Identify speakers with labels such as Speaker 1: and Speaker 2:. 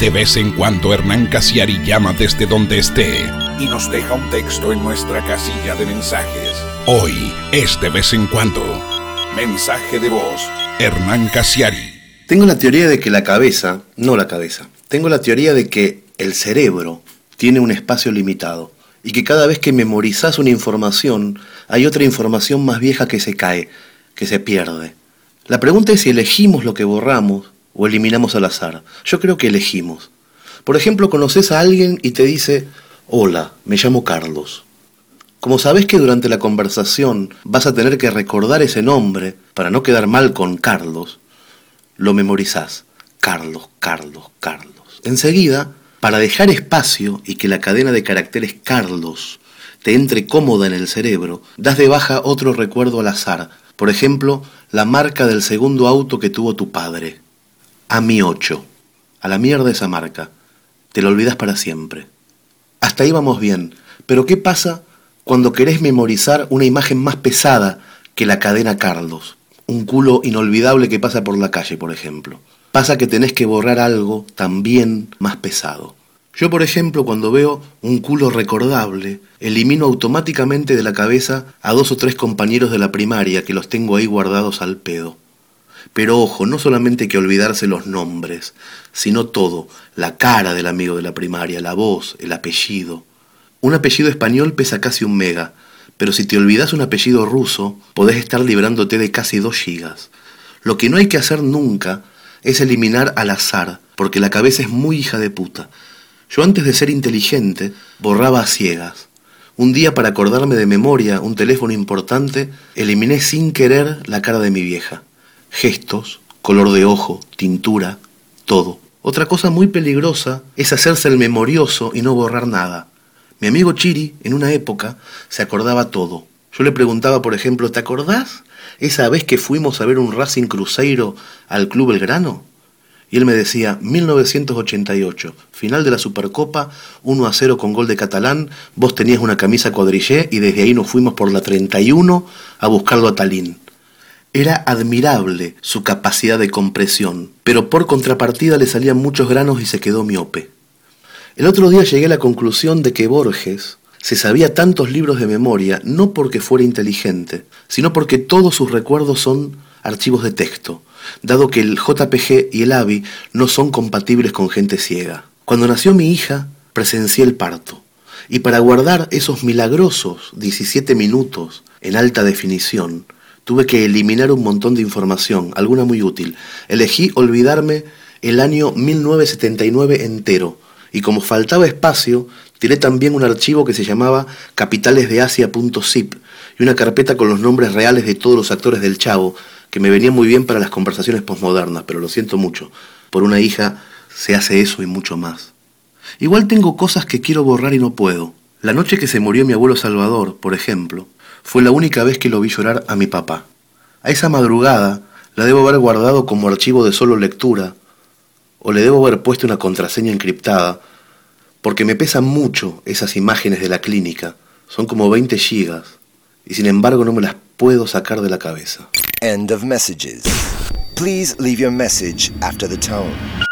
Speaker 1: De vez en cuando Hernán Casiari llama desde donde esté y nos deja un texto en nuestra casilla de mensajes. Hoy es de vez en cuando. Mensaje de voz. Hernán Casiari.
Speaker 2: Tengo la teoría de que la cabeza, no la cabeza, tengo la teoría de que el cerebro tiene un espacio limitado y que cada vez que memorizas una información hay otra información más vieja que se cae, que se pierde. La pregunta es si elegimos lo que borramos o eliminamos al azar. Yo creo que elegimos. Por ejemplo, conoces a alguien y te dice, hola, me llamo Carlos. Como sabes que durante la conversación vas a tener que recordar ese nombre para no quedar mal con Carlos, lo memorizás. Carlos, Carlos, Carlos. Enseguida, para dejar espacio y que la cadena de caracteres Carlos te entre cómoda en el cerebro, das de baja otro recuerdo al azar. Por ejemplo, la marca del segundo auto que tuvo tu padre. A mi 8. A la mierda esa marca. Te lo olvidas para siempre. Hasta ahí vamos bien. Pero ¿qué pasa cuando querés memorizar una imagen más pesada que la cadena Carlos? Un culo inolvidable que pasa por la calle, por ejemplo. Pasa que tenés que borrar algo también más pesado. Yo, por ejemplo, cuando veo un culo recordable, elimino automáticamente de la cabeza a dos o tres compañeros de la primaria que los tengo ahí guardados al pedo. Pero ojo, no solamente hay que olvidarse los nombres, sino todo, la cara del amigo de la primaria, la voz, el apellido. Un apellido español pesa casi un mega, pero si te olvidas un apellido ruso, podés estar librándote de casi dos gigas. Lo que no hay que hacer nunca es eliminar al azar, porque la cabeza es muy hija de puta. Yo antes de ser inteligente, borraba a ciegas. Un día para acordarme de memoria un teléfono importante, eliminé sin querer la cara de mi vieja gestos, color de ojo, tintura, todo. Otra cosa muy peligrosa es hacerse el memorioso y no borrar nada. Mi amigo Chiri, en una época, se acordaba todo. Yo le preguntaba, por ejemplo, ¿te acordás esa vez que fuimos a ver un Racing Cruzeiro al Club Belgrano? Y él me decía, 1988, final de la Supercopa, 1 a 0 con gol de Catalán, vos tenías una camisa cuadrillé y desde ahí nos fuimos por la 31 a buscarlo a Talín. Era admirable su capacidad de compresión, pero por contrapartida le salían muchos granos y se quedó miope. El otro día llegué a la conclusión de que Borges se sabía tantos libros de memoria no porque fuera inteligente, sino porque todos sus recuerdos son archivos de texto, dado que el JPG y el AVI no son compatibles con gente ciega. Cuando nació mi hija, presencié el parto, y para guardar esos milagrosos 17 minutos en alta definición, Tuve que eliminar un montón de información, alguna muy útil. Elegí olvidarme el año 1979 entero. Y como faltaba espacio, tiré también un archivo que se llamaba capitalesdeasia.zip y una carpeta con los nombres reales de todos los actores del Chavo, que me venía muy bien para las conversaciones posmodernas, pero lo siento mucho. Por una hija se hace eso y mucho más. Igual tengo cosas que quiero borrar y no puedo. La noche que se murió mi abuelo Salvador, por ejemplo, fue la única vez que lo vi llorar a mi papá. A esa madrugada la debo haber guardado como archivo de solo lectura, o le debo haber puesto una contraseña encriptada, porque me pesan mucho esas imágenes de la clínica. Son como 20 gigas, y sin embargo no me las puedo sacar de la cabeza.
Speaker 3: End of messages. Please leave your message after the tone.